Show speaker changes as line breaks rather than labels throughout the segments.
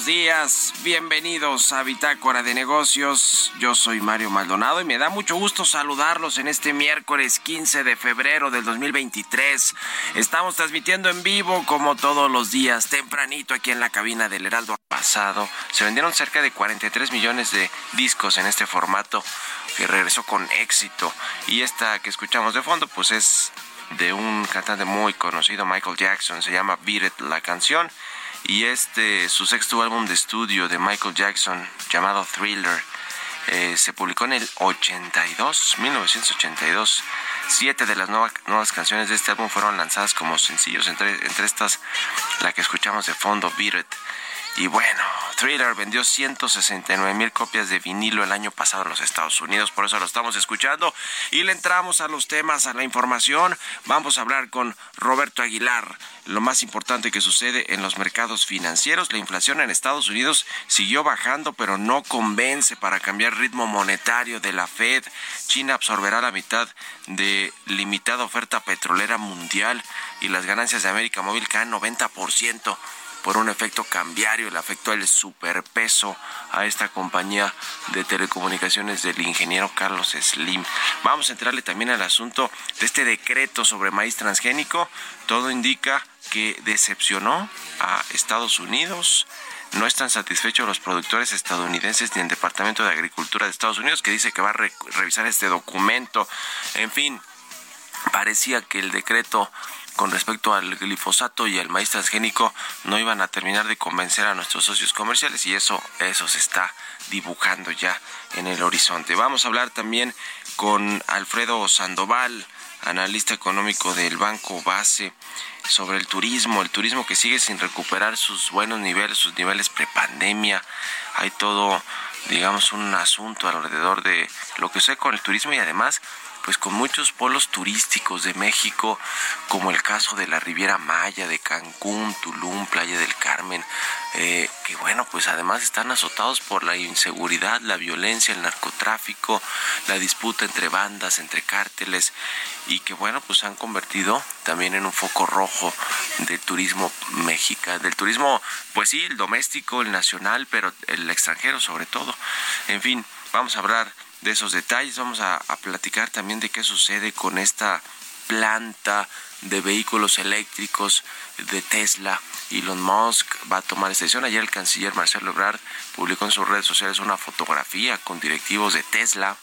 Buenos días, bienvenidos a Bitácora de Negocios. Yo soy Mario Maldonado y me da mucho gusto saludarlos en este miércoles 15 de febrero del 2023. Estamos transmitiendo en vivo como todos los días, tempranito aquí en la cabina del Heraldo pasado. Se vendieron cerca de 43 millones de discos en este formato que regresó con éxito. Y esta que escuchamos de fondo, pues es de un cantante muy conocido, Michael Jackson, se llama Beat la canción y este su sexto álbum de estudio de Michael Jackson llamado Thriller eh, se publicó en el 82 1982 siete de las nuevas canciones de este álbum fueron lanzadas como sencillos entre, entre estas la que escuchamos de fondo Beat y bueno, Thriller vendió 169 mil copias de vinilo el año pasado en los Estados Unidos, por eso lo estamos escuchando. Y le entramos a los temas, a la información. Vamos a hablar con Roberto Aguilar. Lo más importante que sucede en los mercados financieros, la inflación en Estados Unidos siguió bajando, pero no convence para cambiar ritmo monetario de la Fed. China absorberá la mitad de limitada oferta petrolera mundial y las ganancias de América Móvil caen 90% por un efecto cambiario, le afectó el superpeso a esta compañía de telecomunicaciones del ingeniero Carlos Slim. Vamos a entrarle también al asunto de este decreto sobre maíz transgénico. Todo indica que decepcionó a Estados Unidos. No están satisfechos los productores estadounidenses ni el Departamento de Agricultura de Estados Unidos que dice que va a revisar este documento. En fin, parecía que el decreto con respecto al glifosato y al maíz transgénico no iban a terminar de convencer a nuestros socios comerciales y eso eso se está dibujando ya en el horizonte. Vamos a hablar también con Alfredo Sandoval, analista económico del Banco Base sobre el turismo, el turismo que sigue sin recuperar sus buenos niveles, sus niveles prepandemia. Hay todo, digamos, un asunto alrededor de lo que sé con el turismo y además pues con muchos polos turísticos de México, como el caso de la Riviera Maya, de Cancún, Tulum, Playa del Carmen, eh, que bueno, pues además están azotados por la inseguridad, la violencia, el narcotráfico, la disputa entre bandas, entre cárteles, y que bueno, pues han convertido también en un foco rojo del turismo mexicano, del turismo, pues sí, el doméstico, el nacional, pero el extranjero sobre todo. En fin, vamos a hablar de esos detalles, vamos a, platicar también de qué sucede con esta planta de vehículos eléctricos de Tesla. Elon Musk va a tomar esta decisión. Ayer el canciller Marcelo Ebrard publicó en sus redes sociales una fotografía con directivos de Tesla.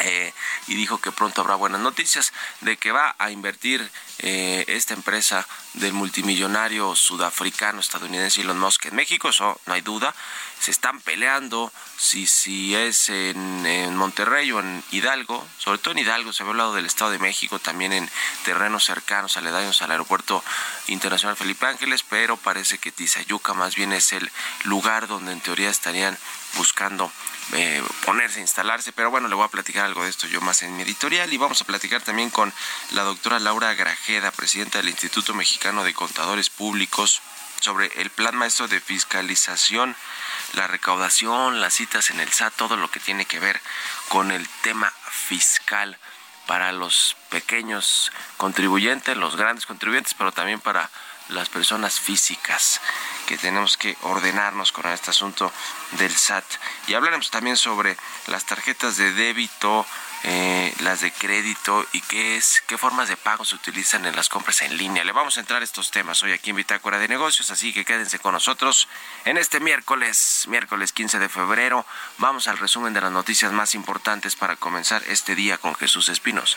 Eh, y dijo que pronto habrá buenas noticias de que va a invertir eh, esta empresa del multimillonario sudafricano estadounidense Elon Musk en México, eso no hay duda. Se están peleando si, si es en, Monterrey o en Hidalgo, sobre todo en Hidalgo, se había hablado del Estado de México, también en terrenos cercanos, aledaños al aeropuerto internacional Felipe Ángeles, pero parece que Tizayuca más bien es el lugar donde en teoría estarían buscando eh, ponerse, instalarse, pero bueno, le voy a platicar algo de esto yo más en mi editorial y vamos a platicar también con la doctora Laura Presidenta del Instituto Mexicano de Contadores Públicos, sobre el plan maestro de fiscalización, la recaudación, las citas en el SAT, todo lo que tiene que ver con el tema fiscal para los pequeños contribuyentes, los grandes contribuyentes, pero también para las personas físicas que tenemos que ordenarnos con este asunto del SAT. Y hablaremos también sobre las tarjetas de débito, eh, las de crédito y qué es, qué formas de pago se utilizan en las compras en línea. Le vamos a entrar a estos temas hoy aquí en Bitácora de Negocios, así que quédense con nosotros en este miércoles, miércoles 15 de febrero. Vamos al resumen de las noticias más importantes para comenzar este día con Jesús Espinos.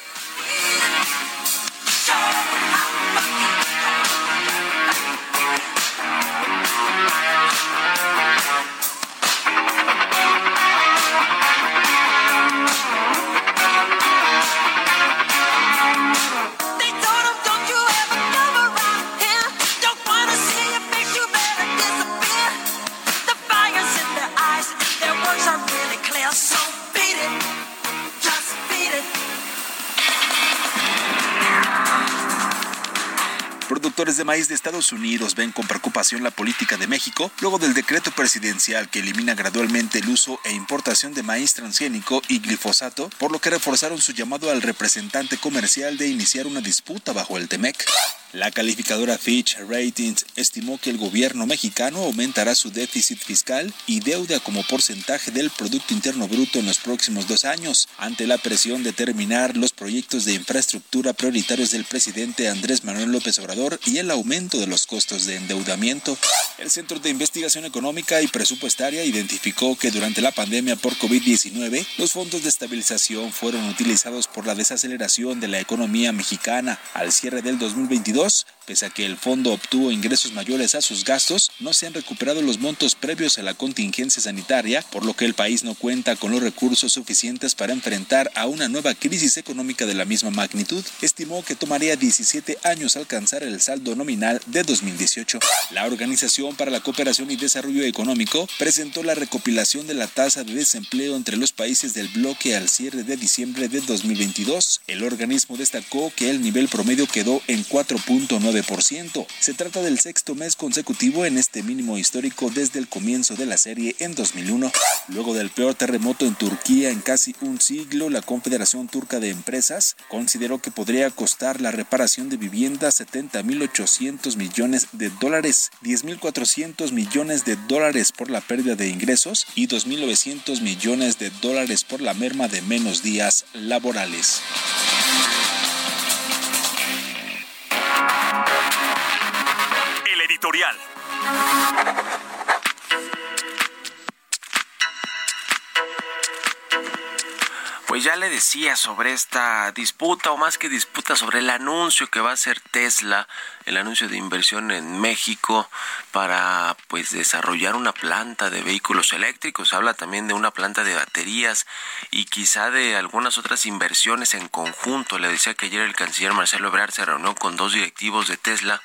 Productores de maíz de Estados Unidos ven con preocupación la política de México luego del decreto presidencial que elimina gradualmente el uso e importación de maíz transgénico y glifosato, por lo que reforzaron su llamado al representante comercial de iniciar una disputa bajo el TEMEC. La calificadora Fitch Ratings estimó que el gobierno mexicano aumentará su déficit fiscal y deuda como porcentaje del Producto Interno Bruto en los próximos dos años, ante la presión de terminar los proyectos de infraestructura prioritarios del presidente Andrés Manuel López Obrador y el aumento de los costos de endeudamiento. El Centro de Investigación Económica y Presupuestaria identificó que durante la pandemia por COVID-19 los fondos de estabilización fueron utilizados por la desaceleración de la economía mexicana al cierre del 2022 Pese a que el fondo obtuvo ingresos mayores a sus gastos, no se han recuperado los montos previos a la contingencia sanitaria, por lo que el país no cuenta con los recursos suficientes para enfrentar a una nueva crisis económica de la misma magnitud. Estimó que tomaría 17 años alcanzar el saldo nominal de 2018. La Organización para la Cooperación y Desarrollo Económico presentó la recopilación de la tasa de desempleo entre los países del bloque al cierre de diciembre de 2022. El organismo destacó que el nivel promedio quedó en 4.9 se trata del sexto mes consecutivo en este mínimo histórico desde el comienzo de la serie en 2001. Luego del peor terremoto en Turquía en casi un siglo, la Confederación Turca de Empresas consideró que podría costar la reparación de viviendas 70.800 millones de dólares, 10.400 millones de dólares por la pérdida de ingresos y 2.900 millones de dólares por la merma de menos días laborales.
Editorial.
Pues ya le decía sobre esta disputa, o más que disputa, sobre el anuncio que va a hacer Tesla el anuncio de inversión en México para pues desarrollar una planta de vehículos eléctricos, habla también de una planta de baterías y quizá de algunas otras inversiones en conjunto. Le decía que ayer el canciller Marcelo Ebrard se reunió con dos directivos de Tesla,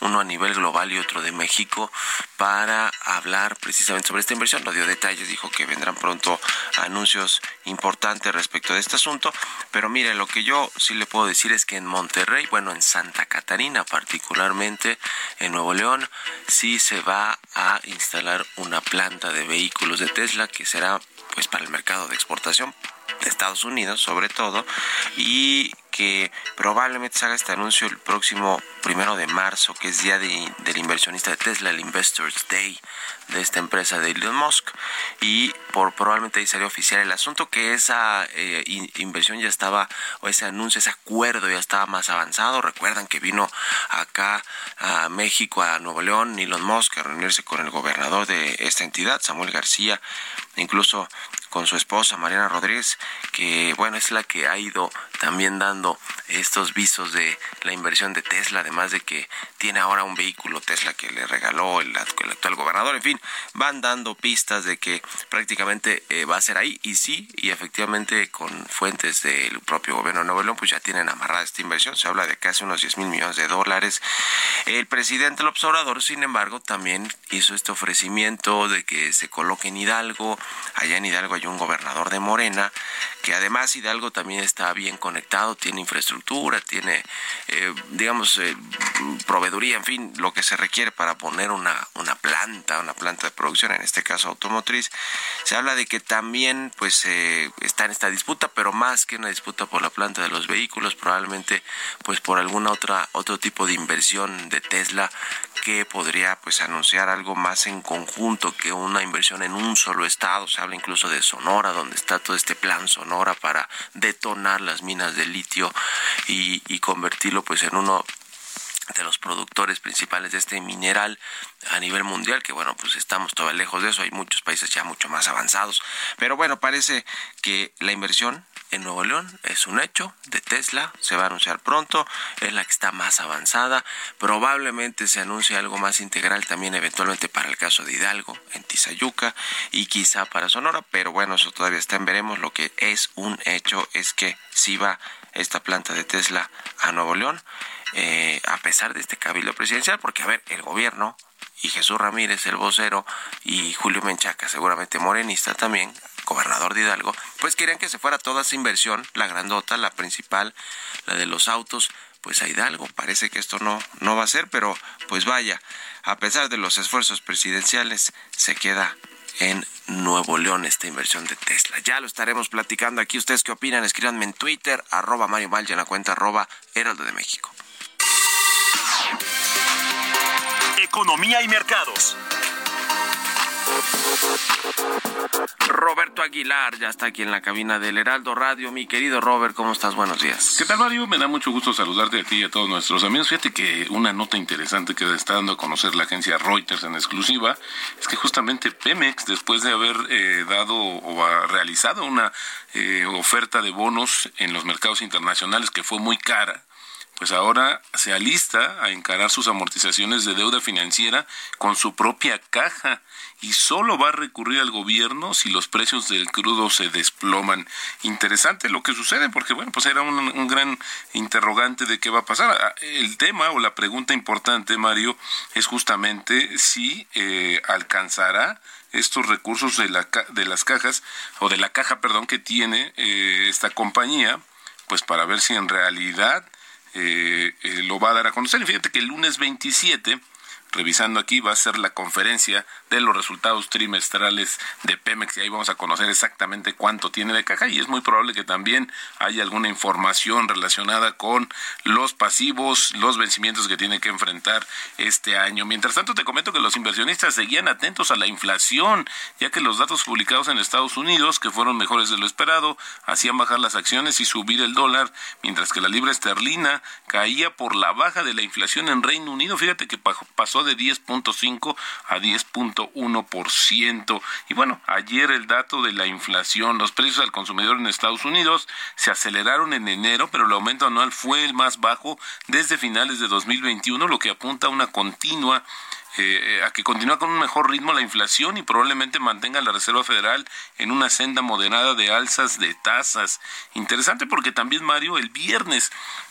uno a nivel global y otro de México, para hablar precisamente sobre esta inversión. No dio detalles, dijo que vendrán pronto anuncios importante respecto de este asunto. Pero mire, lo que yo sí le puedo decir es que en Monterrey, bueno, en Santa Catarina particularmente, en Nuevo León, sí se va a instalar una planta de vehículos de Tesla que será pues para el mercado de exportación de Estados Unidos sobre todo y que probablemente se haga este anuncio el próximo primero de marzo, que es día de, del inversionista de Tesla, el Investors Day de esta empresa de Elon Musk, y por probablemente ahí sería oficial el asunto que esa eh, inversión ya estaba, o ese anuncio, ese acuerdo ya estaba más avanzado. Recuerdan que vino acá a México, a Nuevo León, Elon Musk a reunirse con el gobernador de esta entidad, Samuel García, incluso con su esposa Mariana Rodríguez, que bueno, es la que ha ido también dando estos visos de la inversión de Tesla, además de que tiene ahora un vehículo Tesla que le regaló el, actual gobernador. En fin, van dando pistas de que prácticamente eh, va a ser ahí. Y sí, y efectivamente con fuentes del propio gobierno de Nuevo León, pues ya tienen amarrada esta inversión. Se habla de casi unos 10 mil millones de dólares. El presidente López Obrador, sin embargo, también hizo este ofrecimiento de que se coloque en Hidalgo. Allá en Hidalgo hay un gobernador de Morena, que además Hidalgo también está bien conectado, tiene infraestructura, tiene, eh, digamos, eh, proveeduría, en fin, lo que se requiere para poner una, una planta, una planta de producción, en este caso automotriz. Se habla de que también pues eh, está en esta disputa, pero más que una disputa por la planta de los vehículos, probablemente pues por alguna otra otro tipo de inversión de Tesla que podría pues anunciar algo más en conjunto que una inversión en un solo estado. Se habla incluso de Sonora, donde está todo este plan Sonora para detonar las minas de litio y, y convertirlo pues en uno de los productores principales de este mineral a nivel mundial, que bueno, pues estamos todavía lejos de eso, hay muchos países ya mucho más avanzados, pero bueno, parece que la inversión en Nuevo León es un hecho de Tesla, se va a anunciar pronto, es la que está más avanzada, probablemente se anuncie algo más integral también eventualmente para el caso de Hidalgo, en Tizayuca y quizá para Sonora, pero bueno, eso todavía está en veremos, lo que es un hecho es que si va esta planta de Tesla a Nuevo León eh, a pesar de este cabildo presidencial, porque a ver, el gobierno y Jesús Ramírez, el vocero, y Julio Menchaca, seguramente morenista también, gobernador de Hidalgo, pues querían que se fuera toda esa inversión, la grandota, la principal, la de los autos, pues a Hidalgo. Parece que esto no, no va a ser, pero pues vaya, a pesar de los esfuerzos presidenciales, se queda en Nuevo León esta inversión de Tesla. Ya lo estaremos platicando aquí. ¿Ustedes qué opinan? Escríbanme en Twitter, arroba Mario Mal, en la cuenta arroba Heraldo de México.
Economía y mercados.
Roberto Aguilar ya está aquí en la cabina del Heraldo Radio. Mi querido Robert, ¿cómo estás? Buenos días.
¿Qué tal, Mario? Me da mucho gusto saludarte a ti y a todos nuestros amigos. Fíjate que una nota interesante que está dando a conocer la agencia Reuters en exclusiva es que justamente Pemex, después de haber eh, dado o ha realizado una eh, oferta de bonos en los mercados internacionales que fue muy cara, pues ahora se alista a encarar sus amortizaciones de deuda financiera con su propia caja y solo va a recurrir al gobierno si los precios del crudo se desploman. Interesante lo que sucede porque bueno, pues era un, gran interrogante de qué va a pasar. Ah, el tema o la pregunta importante, Mario, es justamente si eh, alcanzará estos recursos de, la, de las cajas o de la caja, perdón, que tiene eh, esta compañía, pues para ver si en realidad eh, eh, lo va a dar a conocer. Y fíjate que el lunes 27 revisando aquí, va a ser la conferencia de los resultados trimestrales de Pemex y ahí vamos a conocer exactamente cuánto tiene de caja y es muy probable que también haya alguna información relacionada con los pasivos, los vencimientos que tiene que enfrentar este año. Mientras tanto, te comento que los inversionistas seguían atentos a la inflación, ya que los datos publicados en Estados Unidos, que fueron mejores de lo esperado, hacían bajar las acciones y subir el dólar, mientras que la libra esterlina caía por la baja de la inflación en Reino Unido. Fíjate que pasó de 10.5 a 10.1%. Y bueno, ayer el dato de la inflación, los precios al consumidor en Estados Unidos se aceleraron en enero, pero el aumento anual fue el más bajo desde finales de 2021, lo que apunta a una continua eh, a que continúa con un mejor ritmo la inflación y probablemente mantenga la Reserva Federal en una senda moderada de alzas de tasas. Interesante porque también, Mario, el viernes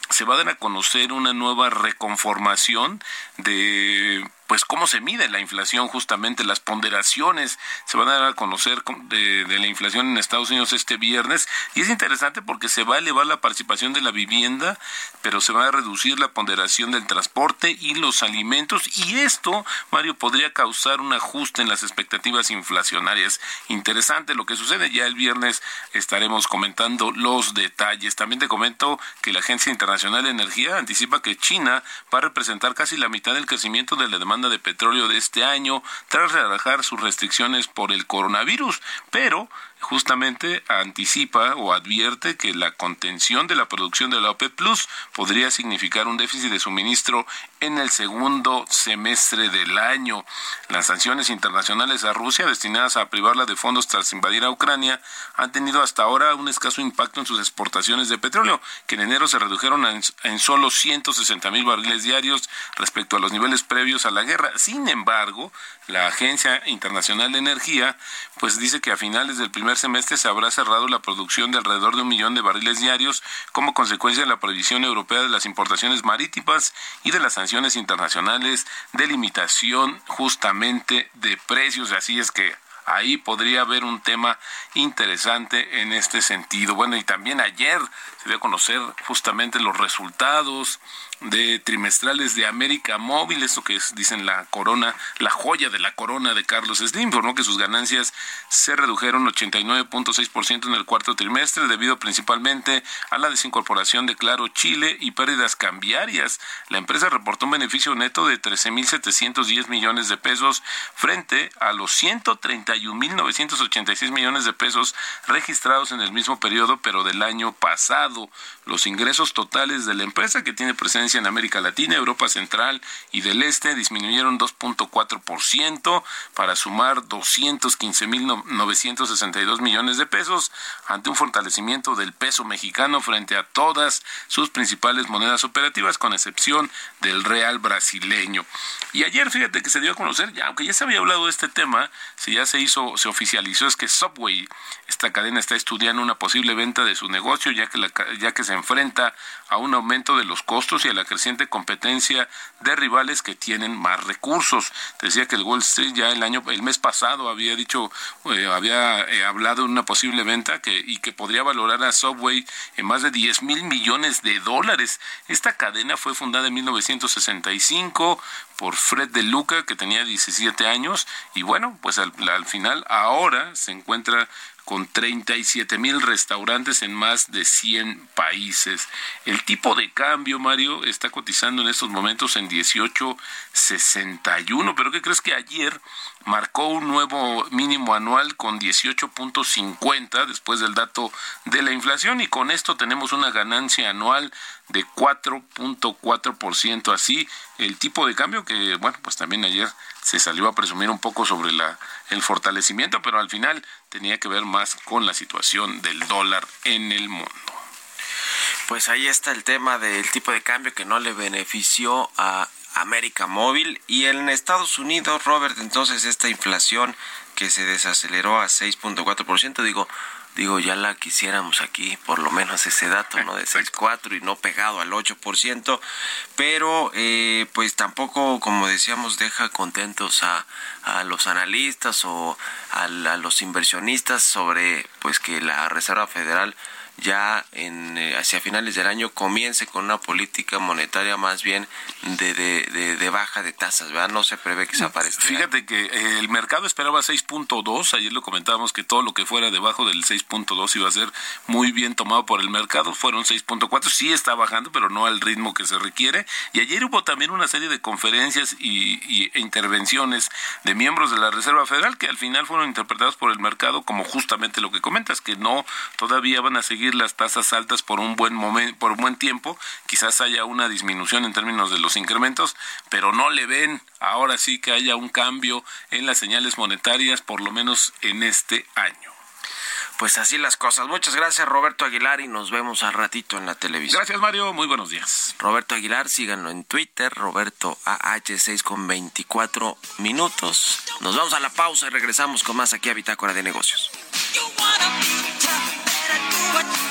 se va a dar a conocer una nueva reconformación de pues cómo se mide la inflación, justamente las ponderaciones se van a dar a conocer de, de la inflación en Estados Unidos este viernes y es interesante porque se va a elevar la participación de la vivienda, pero se va a reducir la ponderación del transporte y los alimentos y esto, Mario, podría causar un ajuste en las expectativas inflacionarias. Interesante lo que sucede, ya el viernes estaremos comentando los detalles. También te comento que la Agencia Internacional de Energía anticipa que China va a representar casi la mitad del crecimiento de la demanda de petróleo de este año tras relajar sus restricciones por el coronavirus, pero justamente anticipa o advierte que la contención de la producción de la OPEP Plus podría significar un déficit de suministro en el segundo semestre del año. Las sanciones internacionales a Rusia destinadas a privarla de fondos tras invadir a Ucrania han tenido hasta ahora un escaso impacto en sus exportaciones de petróleo, que en enero se redujeron en, en solo 160 mil barriles diarios respecto a los niveles previos a la guerra. Sin embargo, la Agencia Internacional de Energía pues dice que a finales del primer semestre se habrá cerrado la producción de alrededor de un millón de barriles diarios como consecuencia de la prohibición europea de las importaciones marítimas y de las sanciones internacionales de limitación justamente de precios. Así es que ahí podría haber un tema interesante en este sentido. Bueno, y también ayer se dio a conocer justamente los resultados de trimestrales de América Móvil, esto que dicen la corona, la joya de la corona de Carlos Slim, informó que sus ganancias se redujeron 89.6% en el cuarto trimestre debido principalmente a la desincorporación de Claro Chile y pérdidas cambiarias. La empresa reportó un beneficio neto de 13.710 millones de pesos frente a los 131.986 millones de pesos registrados en el mismo periodo, pero del año pasado. Los ingresos totales de la empresa que tiene presencia en América Latina, Europa Central y del Este disminuyeron 2.4% para sumar 215.962 millones de pesos ante un fortalecimiento del peso mexicano frente a todas sus principales monedas operativas, con excepción del real brasileño. Y ayer, fíjate que se dio a conocer, ya, aunque ya se había hablado de este tema, si ya se hizo, se oficializó, es que Subway, esta cadena está estudiando una posible venta de su negocio, ya que, la, ya que se enfrenta a un aumento de los costos y a la creciente competencia de rivales que tienen más recursos. Decía que el Wall Street ya el año, el mes pasado había dicho, eh, había eh, hablado de una posible venta que, y que podría valorar a Subway en más de 10 mil millones de dólares. Esta cadena fue fundada en 1965 por Fred De Luca, que tenía 17 años, y bueno, pues al final ahora se encuentra con 37 mil restaurantes en más de 100 países. El tipo de cambio, Mario, está cotizando en estos momentos en 18.61, pero ¿qué crees que ayer marcó un nuevo mínimo anual con 18.50 después del dato de la inflación y con esto tenemos una ganancia anual de 4.4%. Así, el tipo de cambio que, bueno, pues también ayer se salió a presumir un poco sobre la, el fortalecimiento, pero al final tenía que ver más con la situación del dólar en el mundo.
Pues ahí está el tema del tipo de cambio que no le benefició a América Móvil y en Estados Unidos, Robert, entonces esta inflación que se desaceleró a 6.4%, digo, digo, ya la quisiéramos aquí, por lo menos ese dato, ¿no? De 6.4 y no pegado al 8%, pero eh, pues tampoco, como decíamos, deja contentos a, a los analistas o a, a los inversionistas sobre pues que la Reserva Federal ya en, eh, hacia finales del año comience con una política monetaria más bien de, de, de, baja de tasas, ¿verdad? No se prevé que se aparezca.
Fíjate que eh, el mercado esperaba 6.2, ayer lo comentábamos que todo lo que fuera debajo del 6.2 iba a ser muy bien tomado por el mercado, fueron 6.4, sí está bajando, pero no al ritmo que se requiere, y ayer hubo también una serie de conferencias y, e intervenciones de miembros de la Reserva Federal que al final fueron interpretados por el mercado como justamente lo que comentas, que no todavía van a seguir las tasas altas por un buen momento, por un buen tiempo, quizás haya una disminución en términos de los incrementos, pero no le ven ahora sí que haya un cambio en las señales monetarias, por lo menos en este año.
Pues así las cosas. Muchas gracias Roberto Aguilar y nos vemos al ratito en la televisión.
Gracias Mario, muy buenos días.
Roberto Aguilar, síganlo en Twitter, Roberto AH6 con 24 minutos. Nos vamos a la pausa y regresamos con más aquí a Bitácora de Negocios. What?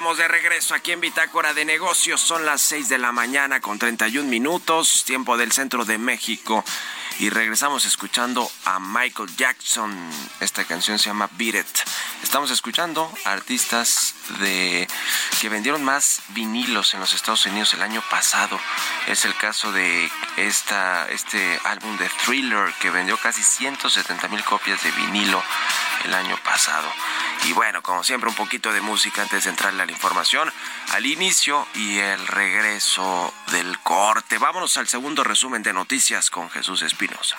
De regreso aquí en Bitácora de Negocios. Son las 6 de la mañana con 31 minutos, tiempo del centro de México. Y regresamos escuchando a Michael Jackson. Esta canción se llama Beat. Estamos escuchando artistas de que vendieron más vinilos en los Estados Unidos el año pasado. Es el caso de esta, este álbum de Thriller que vendió casi 170 mil copias de vinilo el año pasado. Y bueno, como siempre, un poquito de música antes de entrarle a la información al inicio y el regreso del corte. Vámonos al segundo resumen de noticias con Jesús Espinosa.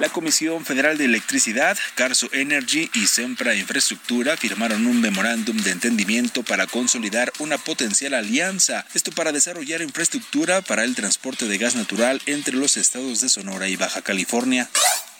La Comisión Federal de Electricidad, Carso Energy y Sempra Infraestructura firmaron un memorándum de entendimiento para consolidar una potencial alianza, esto para desarrollar infraestructura para el transporte de gas natural entre los estados de Sonora y Baja California.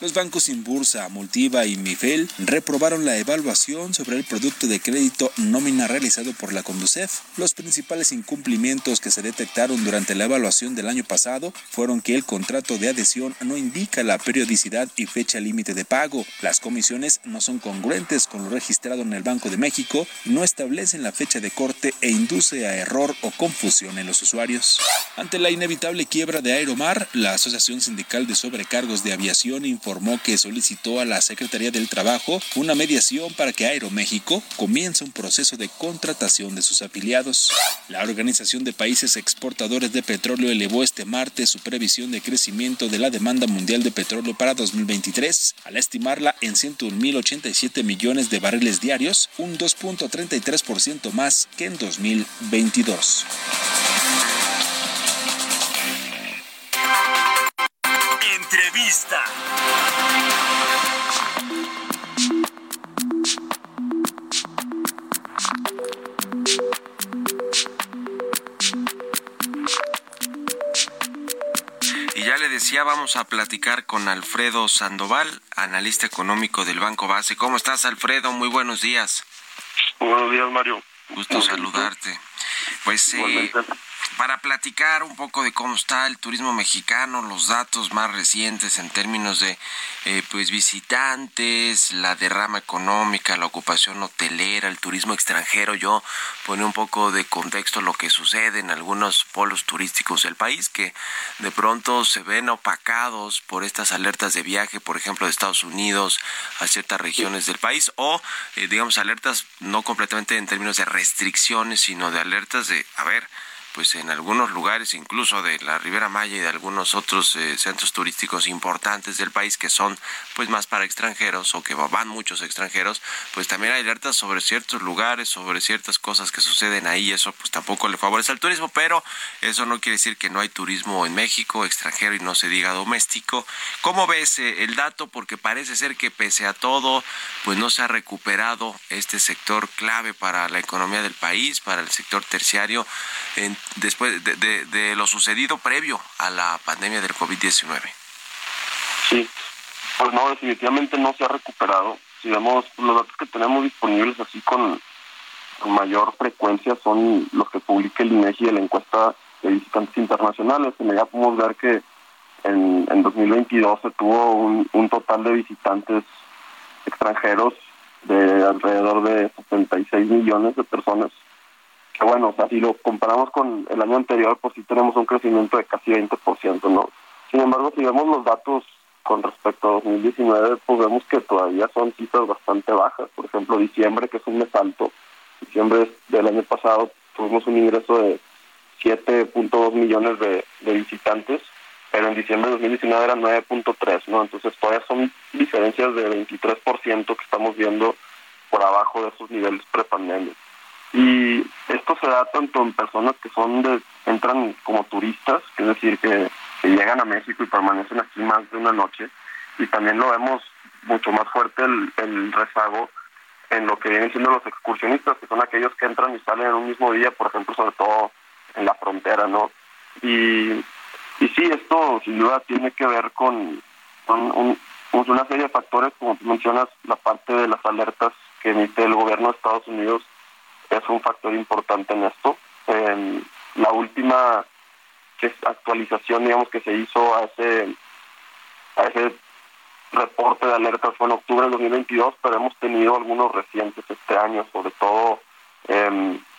Los bancos Inbursa, Multiva y Mifel reprobaron la evaluación sobre el producto de crédito nómina realizado por la Conducef. Los principales incumplimientos que se detectaron durante la evaluación del año pasado fueron que el contrato de adhesión no indica la periodicidad y fecha límite de pago, las comisiones no son congruentes con lo registrado en el Banco de México, no establecen la fecha de corte e induce a error o confusión en los usuarios. Ante la inevitable quiebra de Aeromar, la Asociación Sindical de Sobrecargos de Aviación informó informó que solicitó a la Secretaría del Trabajo una mediación para que Aeroméxico comience un proceso de contratación de sus afiliados. La Organización de Países Exportadores de Petróleo elevó este martes su previsión de crecimiento de la demanda mundial de petróleo para 2023, al estimarla en 101.087 millones de barriles diarios, un 2.33% más que en 2022.
Entrevista.
ya le decía, vamos a platicar con Alfredo Sandoval, analista económico del Banco Base. ¿Cómo estás, Alfredo? Muy buenos días.
Buenos días, Mario.
Gusto saludarte. Pues eh, para platicar un poco de cómo está el turismo mexicano, los datos más recientes en términos de eh, pues visitantes, la derrama económica, la ocupación hotelera, el turismo extranjero. Yo pone un poco de contexto lo que sucede en algunos polos turísticos del país que de pronto se ven opacados por estas alertas de viaje, por ejemplo, de Estados Unidos a ciertas regiones del país o eh, digamos alertas no completamente en términos de restricciones, sino de alertas de, a ver, pues en algunos lugares incluso de la Ribera Maya y de algunos otros eh, centros turísticos importantes del país que son pues más para extranjeros o que van muchos extranjeros, pues también hay alertas sobre ciertos lugares, sobre ciertas cosas que suceden ahí, eso pues tampoco le favorece al turismo, pero eso no quiere decir que no hay turismo en México, extranjero y no se diga doméstico. ¿Cómo ves eh, el dato? Porque parece ser que pese a todo, pues no se ha recuperado este sector clave para la economía del país, para el sector terciario. Después de, de, lo sucedido previo a la pandemia del COVID-19?
Sí, pues no, definitivamente no se ha recuperado. Si vemos los datos que tenemos disponibles así con, mayor frecuencia son los que publica el INEGI de la encuesta de visitantes internacionales. En ella podemos ver que en, en 2022 se tuvo un, un total de visitantes extranjeros de alrededor de 76 millones de personas bueno, o sea, si lo comparamos con el año anterior, pues sí tenemos un crecimiento de casi 20%, ¿no? Sin embargo, si vemos los datos con respecto a 2019, pues vemos que todavía son cifras bastante bajas. Por ejemplo, diciembre, que es un mes alto, diciembre del año pasado tuvimos un ingreso de 7.2 millones de, de visitantes, pero en diciembre de 2019 era 9.3, ¿no? Entonces todavía son diferencias de 23% que estamos viendo por abajo de esos niveles prepandemia. Y esto se da tanto en personas que son de, entran como turistas, es decir, que, llegan a México y permanecen aquí más de una noche, y también lo vemos mucho más fuerte el, rezago en lo que vienen siendo los excursionistas, que son aquellos que entran y salen en un mismo día, por ejemplo, sobre todo en la frontera, ¿no? Y, y sí, esto sin duda tiene que ver con, con una serie de factores, como tú mencionas, la parte de las alertas que emite el gobierno de Estados Unidos un factor importante en esto. la última actualización, digamos, que se hizo a ese, a ese reporte de alertas fue en octubre del 2022, pero hemos tenido algunos recientes este año, sobre todo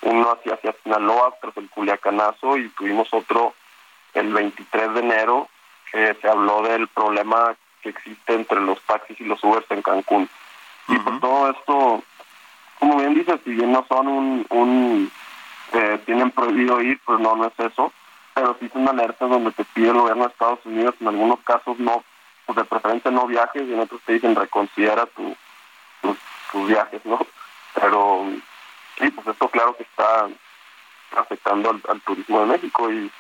uno hacia, hacia Sinaloa tras el Culiacanazo y tuvimos otro el 23 de enero que se habló del problema que existe entre los taxis y los Ubers en Cancún. Y por todo esto bien dices, si bien no son un, un eh, tienen prohibido ir, pues no, no es eso, pero sí son alertas donde te pide el gobierno de Estados Unidos, en algunos casos no, pues de preferencia no viajes y en otros te dicen reconsidera tu, tus, viajes, ¿no? Pero sí, pues esto claro que está afectando al, turismo de México y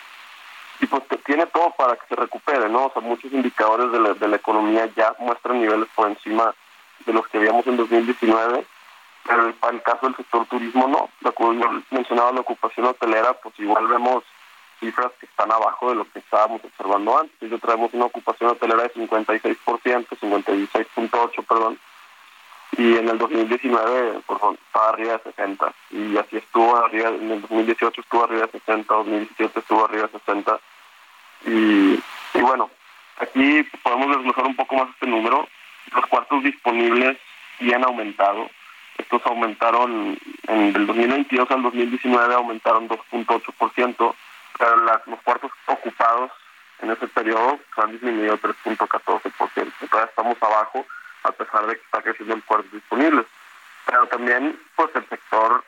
y pues tiene todo para que se recupere, ¿no? O muchos indicadores de la, de la economía ya muestran niveles por encima de los que habíamos en 2019 para el caso del sector turismo no. Lo yo mencionaba la ocupación hotelera, pues igual vemos cifras que están abajo de lo que estábamos observando antes. Yo traemos una ocupación hotelera de 56%, 56.8%, perdón, y en el 2019 pues, estaba arriba de 60 y así estuvo arriba en el 2018 estuvo arriba de 60 2017 estuvo arriba de 60 y, y bueno aquí podemos desglosar un poco más este número los cuartos disponibles y han aumentado estos aumentaron, en del 2022 al 2019 aumentaron 2.8%, pero los cuartos ocupados en ese periodo han disminuido 3.14%. Todavía estamos abajo, a pesar de que está creciendo el cuarto disponible. Pero también, pues el sector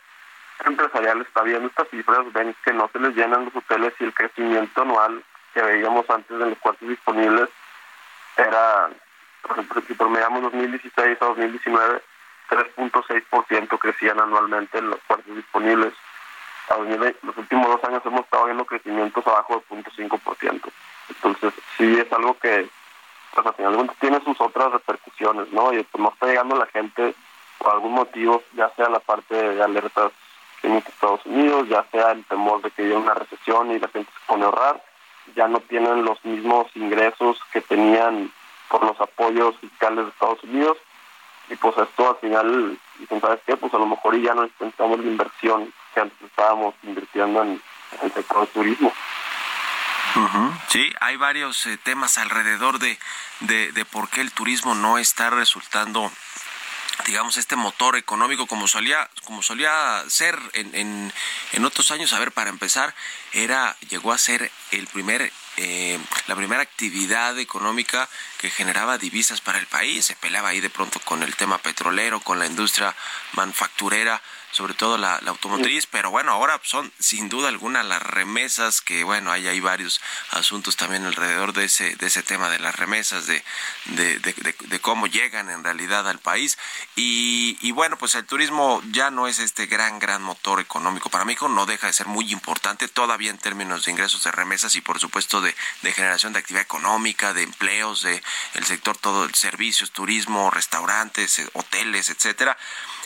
empresarial está viendo estas cifras, ven que no se les llenan los hoteles y el crecimiento anual que veíamos antes de los cuartos disponibles era, por ejemplo, si promediamos 2016 a 2019, 3.6% crecían anualmente en los cuartos disponibles. Los últimos dos años hemos estado viendo crecimientos abajo del 0.5%. Entonces, sí es algo que, pues al tiene sus otras repercusiones, ¿no? Y pues no está llegando la gente por algún motivo, ya sea la parte de alertas en Estados Unidos, ya sea el temor de que haya una recesión y la gente se pone a ahorrar, ya no tienen los mismos ingresos que tenían por los apoyos fiscales de Estados Unidos y pues esto al final, ¿sabes qué? Pues a lo mejor ya no necesitamos la inversión que antes estábamos invirtiendo en, el sector del turismo.
Sí, hay varios eh, temas alrededor de, de, de por qué el turismo no está resultando digamos este motor económico como solía como solía ser en, en, en, otros años a ver para empezar era llegó a ser el primer eh, la primera actividad económica que generaba divisas para el país. Se peleaba ahí de pronto con el tema petrolero con la industria manufacturera sobre todo la, automotriz, pero bueno, ahora son sin duda alguna las remesas, que bueno, hay, hay varios asuntos también alrededor de ese, de ese tema de las remesas, de, de, cómo llegan en realidad al país. Y, bueno, pues el turismo ya no es este gran, gran motor económico. Para México no deja de ser muy importante todavía en términos de ingresos de remesas y por supuesto de, de generación de actividad económica, de empleos, de el sector todo, servicios, turismo, restaurantes, eh, hoteles, etcétera.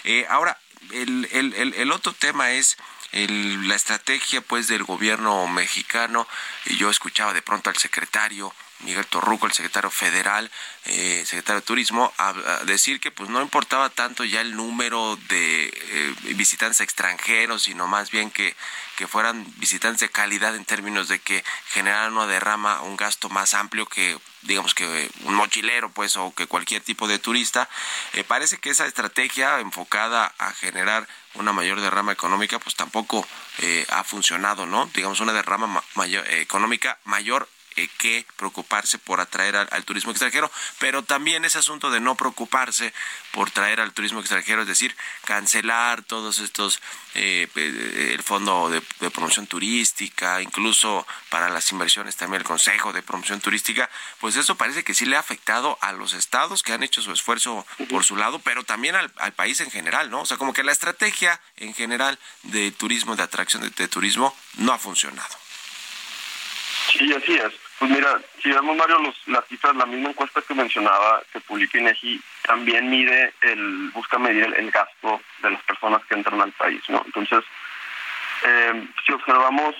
Eh, ahora, el, el, el, otro tema es la estrategia pues del gobierno mexicano. y Yo escuchaba de pronto al secretario Miguel Torruco, el secretario federal, eh, secretario de Turismo, a, decir que pues no importaba tanto ya el número de eh, visitantes extranjeros, sino más bien que, que fueran visitantes de calidad en términos de que generaran una derrama, un gasto más amplio que digamos que un mochilero pues o que cualquier tipo de turista eh, parece que esa estrategia enfocada a generar una mayor derrama económica pues tampoco eh, ha funcionado no digamos una derrama mayor, económica mayor eh, que preocuparse por atraer al, turismo extranjero, pero también ese asunto de no preocuparse por traer al turismo extranjero, es decir, cancelar todos estos, eh, eh, el fondo de, promoción turística, incluso para las inversiones también el Consejo de Promoción Turística, pues eso parece que sí le ha afectado a los estados que han hecho su esfuerzo por su lado, pero también al, país en general, ¿no? O sea, como que la estrategia en general de turismo, de atracción de turismo, no ha funcionado.
Sí, así es. Pues mira, si vemos, Mario, los, las cifras, la misma encuesta que mencionaba que publica INEGI también mide, el busca medir el, gasto de las personas que entran al país, ¿no? Entonces, eh, si observamos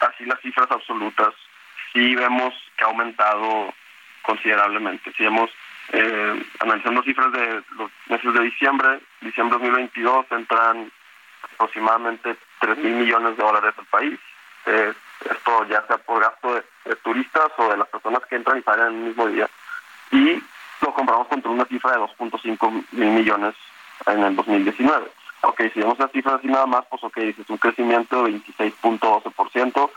así las cifras absolutas, sí vemos que ha aumentado considerablemente. Si vemos, eh, analizando cifras de los meses de diciembre, diciembre 2022 entran aproximadamente 3 mil millones de dólares al país. Eh, esto ya sea por gasto de, turistas o de las personas que entran y salen en el mismo día. Y lo compramos contra una cifra de 2.5 mil millones en el 2019. Ok, si vemos la cifra así nada más, pues ok, es un crecimiento de 26.12%, pues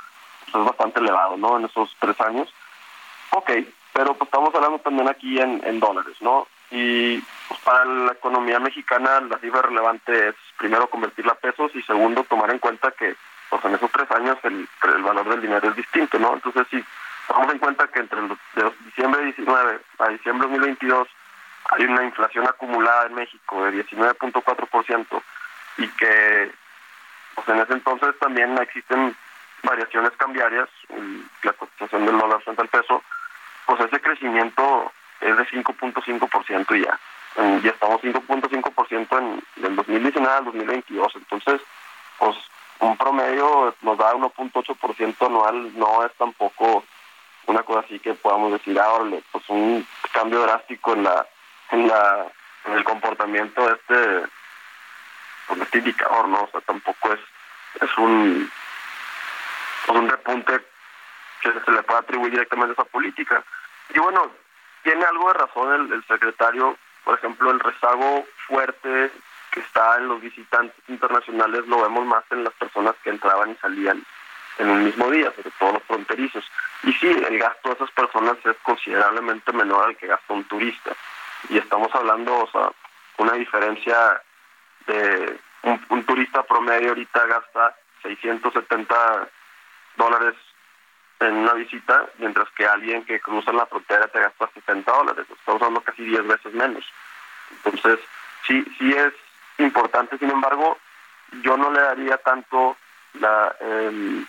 es bastante elevado, ¿no? En esos tres años. Ok, pero pues estamos hablando también aquí en, en dólares, ¿no? Y pues para la economía mexicana la cifra relevante es primero convertirla a pesos y segundo tomar en cuenta que pues en esos tres años el, el valor del dinero es distinto, ¿no? Entonces, si tomamos en cuenta que entre de diciembre 19 a diciembre 2022 hay una inflación acumulada en México de 19.4% y que pues en ese entonces también existen variaciones cambiarias, la cotización del dólar frente al peso, pues ese crecimiento es de 5.5% y ya. Y estamos 5.5% en del 2019 al 2022. Entonces, pues un promedio nos da 1.8% anual, no es tampoco una cosa así que podamos decir, ahora pues un cambio drástico en la en la en el comportamiento de este pues este indicador, ¿no? O sea, tampoco es es un pues un repunte que se le puede atribuir directamente a esa política. Y bueno, tiene algo de razón el secretario, por ejemplo, el rezago fuerte está en los visitantes internacionales lo vemos más en las personas que entraban y salían en un mismo día, sobre todo los fronterizos. Y sí, el gasto de esas personas es considerablemente menor al que gasta un turista. Y estamos hablando, o sea, una diferencia de un, turista promedio ahorita gasta 670 dólares en una visita, mientras que alguien que cruza la frontera te gasta 70 dólares. Estamos hablando casi 10 veces menos. Entonces, sí, sí es importante. Sin embargo, yo no le daría tanto la, el,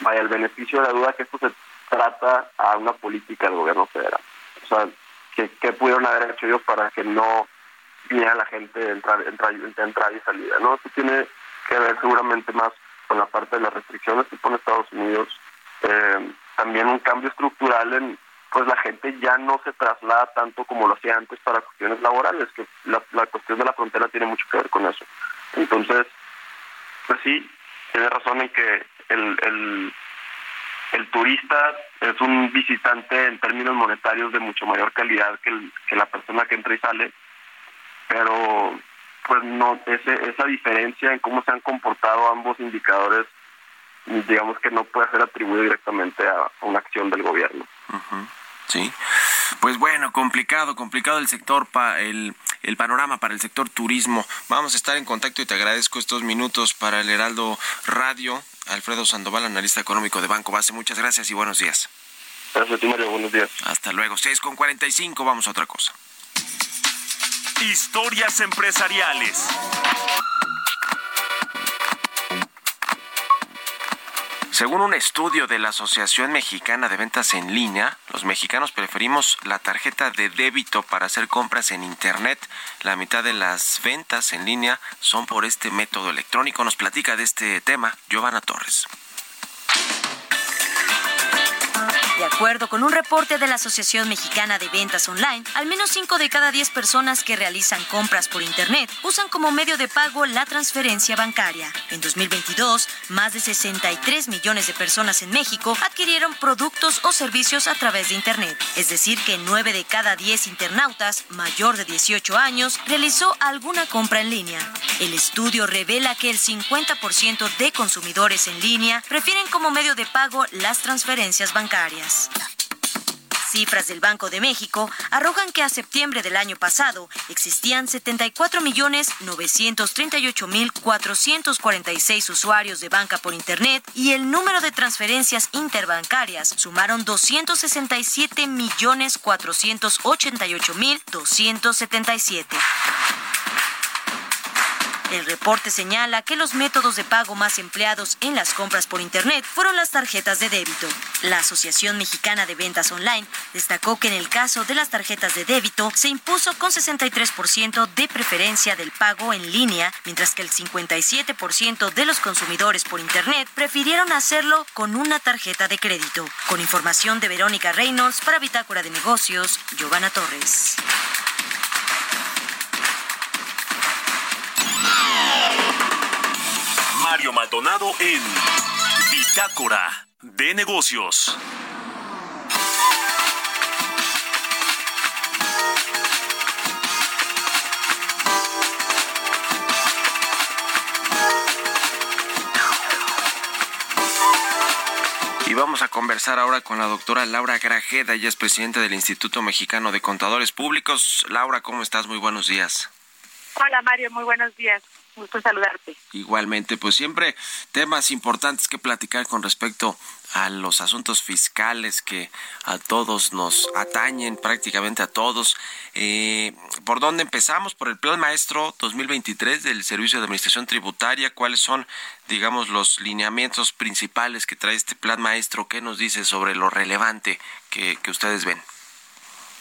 vaya, el beneficio de la duda que esto se trata a una política del gobierno federal. O sea, ¿qué, pudieron haber hecho ellos para que no viniera la gente de entrar, entrar, entrar y salida? ¿no? Esto tiene que ver seguramente más con la parte de las restricciones que pone Estados Unidos, eh, también un cambio estructural en pues la gente ya no se traslada tanto como lo hacía antes para cuestiones laborales, que la, la cuestión de la frontera tiene mucho que ver con eso. Entonces, pues sí, tiene razón en que el, el, turista es un visitante en términos monetarios de mucho mayor calidad que, el, que la persona que entra y sale, pero pues no ese, esa diferencia en cómo se han comportado ambos indicadores digamos que no puede ser atribuido directamente a, una acción del gobierno.
Sí. Pues bueno, complicado, complicado el sector, pa, el, el panorama para el sector turismo. Vamos a estar en contacto y te agradezco estos minutos para el Heraldo Radio. Alfredo Sandoval, analista económico de Banco Base. Muchas gracias y buenos días.
Gracias a ti, Mario. Buenos días.
Hasta luego. 6 con 45. Vamos a otra cosa.
Historias empresariales.
Según un estudio de la Asociación Mexicana de Ventas en Línea, los mexicanos preferimos la tarjeta de débito para hacer compras en Internet. La mitad de las ventas en línea son por este método electrónico. Nos platica de este tema Giovanna Torres.
De acuerdo con un reporte de la Asociación Mexicana de Ventas Online, al menos 5 de cada 10 personas que realizan compras por Internet usan como medio de pago la transferencia bancaria. En 2022, más de 63 millones de personas en México adquirieron productos o servicios a través de Internet. Es decir, que 9 de cada 10 internautas mayor de 18 años realizó alguna compra en línea. El estudio revela que el 50% de consumidores en línea prefieren como medio de pago las transferencias bancarias. Cifras del Banco de México arrojan que a septiembre del año pasado existían 74.938.446 usuarios de banca por Internet y el número de transferencias interbancarias sumaron 267.488.277. El reporte señala que los métodos de pago más empleados en las compras por Internet fueron las tarjetas de débito. La Asociación Mexicana de Ventas Online destacó que en el caso de las tarjetas de débito se impuso con 63% de preferencia del pago en línea, mientras que el 57% de los consumidores por Internet prefirieron hacerlo con una tarjeta de crédito. Con información de Verónica Reynolds para Bitácora de Negocios, Giovanna Torres.
Mario Maldonado en Bitácora de Negocios.
Y vamos a conversar ahora con la doctora Laura Grajeda, ella es presidenta del Instituto Mexicano de Contadores Públicos. Laura, ¿cómo estás? Muy buenos días.
Hola Mario, muy buenos días gusto saludarte.
Igualmente, pues siempre temas importantes que platicar con respecto a los asuntos fiscales que a todos nos atañen, prácticamente a todos. Eh, ¿Por dónde empezamos? Por el Plan Maestro 2023 del Servicio de Administración Tributaria. ¿Cuáles son, digamos, los lineamientos principales que trae este Plan Maestro? ¿Qué nos dice sobre lo relevante que, que ustedes ven?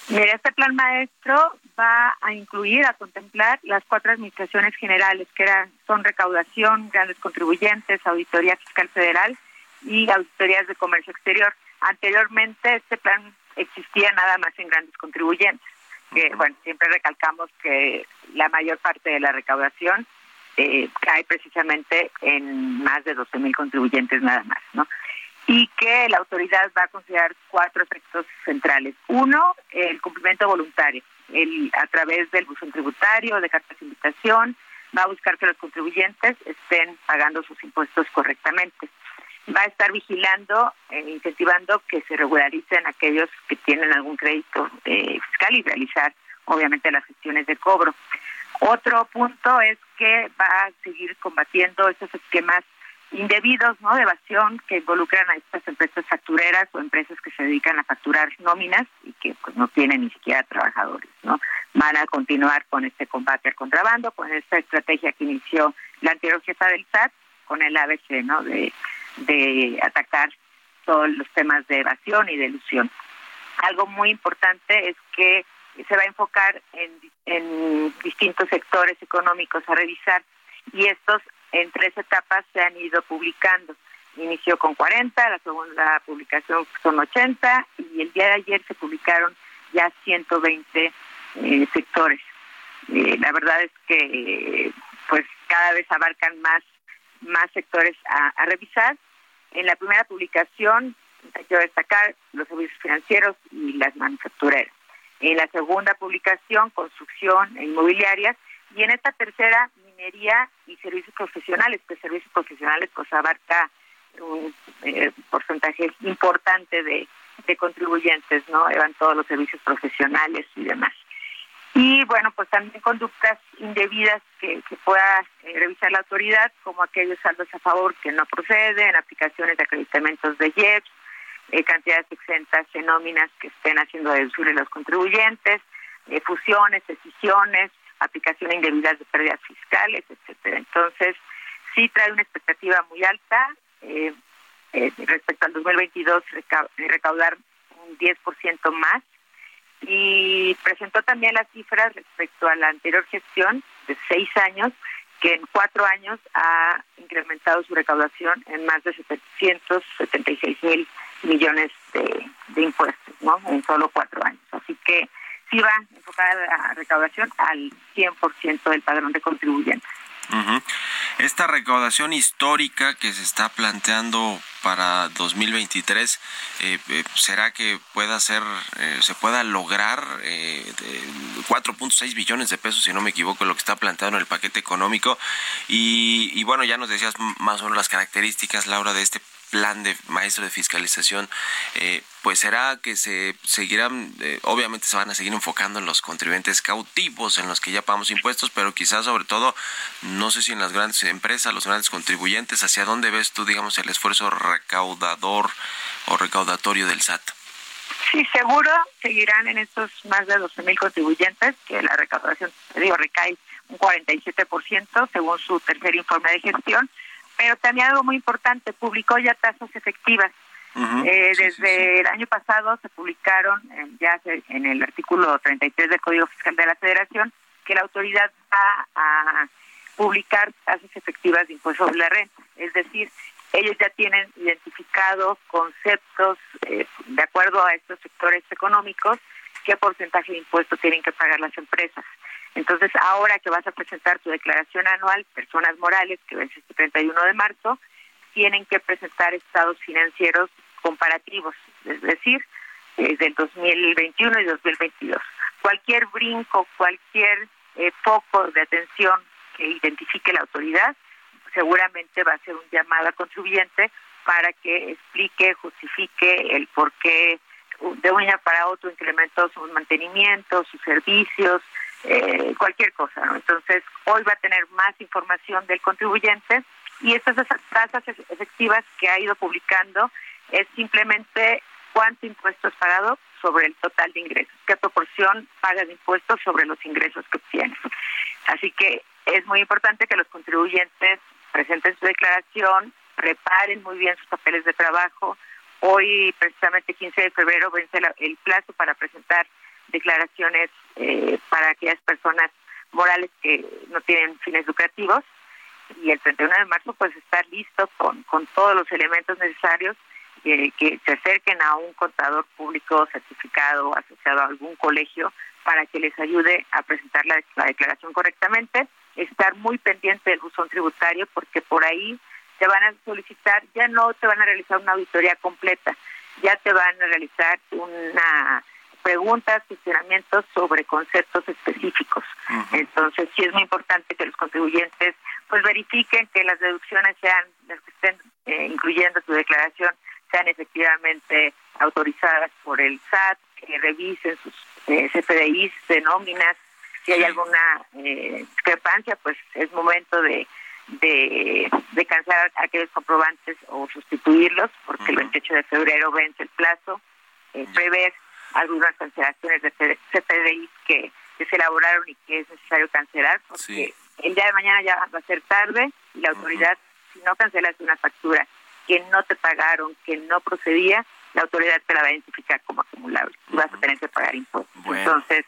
Mira, este plan maestro va a incluir, a contemplar las cuatro administraciones generales, que eran, son recaudación, grandes contribuyentes, auditoría fiscal federal y auditorías de comercio exterior. Anteriormente este plan existía nada más en grandes contribuyentes, que bueno, siempre recalcamos que la mayor parte de la recaudación eh, cae precisamente en más de 12 mil contribuyentes nada más, ¿no? Y que la autoridad va a considerar cuatro efectos centrales. Uno, el cumplimiento voluntario. El, a través del buzón tributario, de cartas de invitación, va a buscar que los contribuyentes estén pagando sus impuestos correctamente. Va a estar vigilando e incentivando que se regularicen aquellos que tienen algún crédito eh, fiscal y realizar, obviamente, las gestiones de cobro. Otro punto es que va a seguir combatiendo esos esquemas indebidos, ¿no? De evasión que involucran a estas empresas factureras o empresas que se dedican a facturar nóminas y que pues no tienen ni siquiera trabajadores, ¿no? Van a continuar con este combate al contrabando, con esta estrategia que inició la anterior jefa del SAT con el ABC, ¿no? De, de atacar todos los temas de evasión y de ilusión. Algo muy importante es que se va a enfocar en, en distintos sectores económicos a revisar y estos en tres etapas se han ido publicando. inició con 40, la segunda publicación son 80 y el día de ayer se publicaron ya 120 eh, sectores. Eh, la verdad es que pues cada vez abarcan más más sectores a, revisar. En la primera publicación quiero destacar los servicios financieros y las manufactureras. En la segunda publicación, construcción e inmobiliarias. Y en esta tercera, minería y servicios profesionales, que servicios profesionales pues abarca un eh, porcentaje importante de, contribuyentes, ¿no? Eran todos los servicios profesionales y demás. Y bueno, pues también conductas indebidas que, pueda eh, revisar la autoridad, como aquellos saldos a favor que no proceden, aplicaciones de acreditamientos de IEPS, eh, cantidades exentas en nóminas que estén haciendo deducibles los contribuyentes, fusiones, decisiones, aplicación indebida de pérdidas fiscales, etcétera. Entonces, sí trae una expectativa muy alta eh, eh, respecto al 2022 recaudar un 10% más y presentó también las cifras respecto a la anterior gestión de seis años que en cuatro años ha incrementado su recaudación en más de 776 mil millones de, de impuestos, ¿no? En solo cuatro años. Así que sí va enfocada la recaudación al 100% del padrón de contribuyentes.
Esta recaudación histórica que se está planteando para 2023, eh, eh, ¿será que pueda ser, eh, se pueda lograr 4.6 billones de pesos, si no me equivoco, lo que está planteado en el paquete económico? Y, y bueno, ya nos decías más o menos las características, Laura, de este plan de maestro de fiscalización, eh, pues será que se seguirán, eh, obviamente se van a seguir enfocando en los contribuyentes cautivos, en los que ya pagamos impuestos, pero quizás sobre todo, no sé si en las grandes empresas, los grandes contribuyentes, ¿hacia dónde ves tú, digamos, el esfuerzo recaudador o recaudatorio del SAT?
Sí, seguro seguirán en estos más de 12 mil contribuyentes, que la recaudación, digo, recae un 47% según su tercer informe de gestión pero también algo muy importante, publicó ya tasas efectivas. Eh, desde el año pasado se publicaron ya en el artículo 33 del Código Fiscal de la Federación que la autoridad va a publicar tasas efectivas de impuesto sobre la renta. Es decir, ellos ya tienen identificados conceptos eh, de acuerdo a estos sectores económicos qué porcentaje de impuestos tienen que pagar las empresas. Entonces, ahora que vas a presentar tu declaración anual, personas morales, que vence este 31 de marzo, tienen que presentar estados financieros comparativos, es decir, del 2021 y 2022. Cualquier brinco, cualquier eh, foco de atención que identifique la autoridad, seguramente va a ser un llamado al contribuyente para que explique, justifique el por qué de un año para otro incrementó sus mantenimientos, sus servicios, eh, cualquier cosa. Entonces, hoy va a tener más información del contribuyente y estas tasas efectivas que ha ido publicando es simplemente cuánto impuesto es pagado sobre el total de ingresos, qué proporción paga de impuestos sobre los ingresos que obtienes. Así que es muy importante que los contribuyentes presenten su declaración, preparen muy bien sus papeles de trabajo. Hoy, precisamente 15 de febrero, vence el plazo para presentar declaraciones eh, para aquellas personas morales que no tienen fines lucrativos y el 31 de marzo pues estar listo con, con todos los elementos necesarios eh, que se acerquen a un contador público certificado asociado a algún colegio para que les ayude a presentar la, la declaración correctamente, estar muy pendiente del buzón tributario porque por ahí te van a solicitar, ya no te van a realizar una auditoría completa, ya te van a realizar una preguntas, cuestionamientos sobre conceptos específicos. Entonces, sí es muy importante que los contribuyentes pues verifiquen que las deducciones sean las que estén eh, incluyendo su declaración sean efectivamente autorizadas por el SAT, que revisen sus eh, CFDIs de nóminas. Si hay alguna eh, discrepancia, pues es momento de, de, de cancelar aquellos comprobantes o sustituirlos, porque el 28 de febrero vence el plazo. Eh, prever algunas cancelaciones de CPDI que, se elaboraron y que es necesario cancelar porque el día de mañana ya va a ser tarde y la autoridad, si no cancelas una factura que no te pagaron, que no procedía, la autoridad te la va a identificar como acumulable y vas a tener que pagar impuestos. Entonces,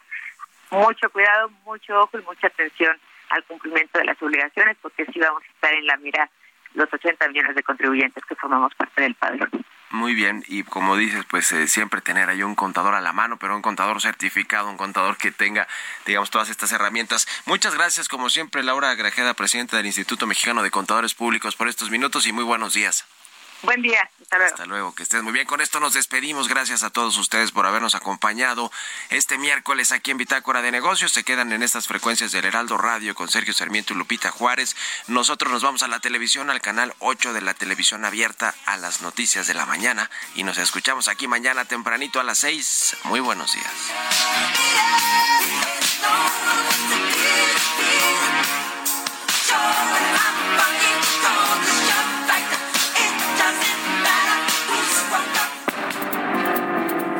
mucho cuidado, mucho ojo y mucha atención al cumplimiento de las obligaciones porque sí vamos a estar en la mira los 80 millones de contribuyentes que formamos parte del padrón.
Muy bien, y como dices, pues eh, siempre tener ahí un contador a la mano, pero un contador certificado, un contador que tenga, digamos, todas estas herramientas. Muchas gracias, como siempre, Laura Grajeda, presidenta del Instituto Mexicano de Contadores Públicos, por estos minutos y muy buenos días.
Buen día, hasta luego.
Hasta luego, que estés muy bien. Con esto nos despedimos. Gracias a todos ustedes por habernos acompañado este miércoles aquí en Bitácora de Negocios. Se quedan en estas frecuencias del Heraldo Radio con Sergio Sarmiento y Lupita Juárez. Nosotros nos vamos a la televisión, al canal 8 de la televisión abierta a las noticias de la mañana y nos escuchamos aquí mañana tempranito a las 6. Muy buenos días.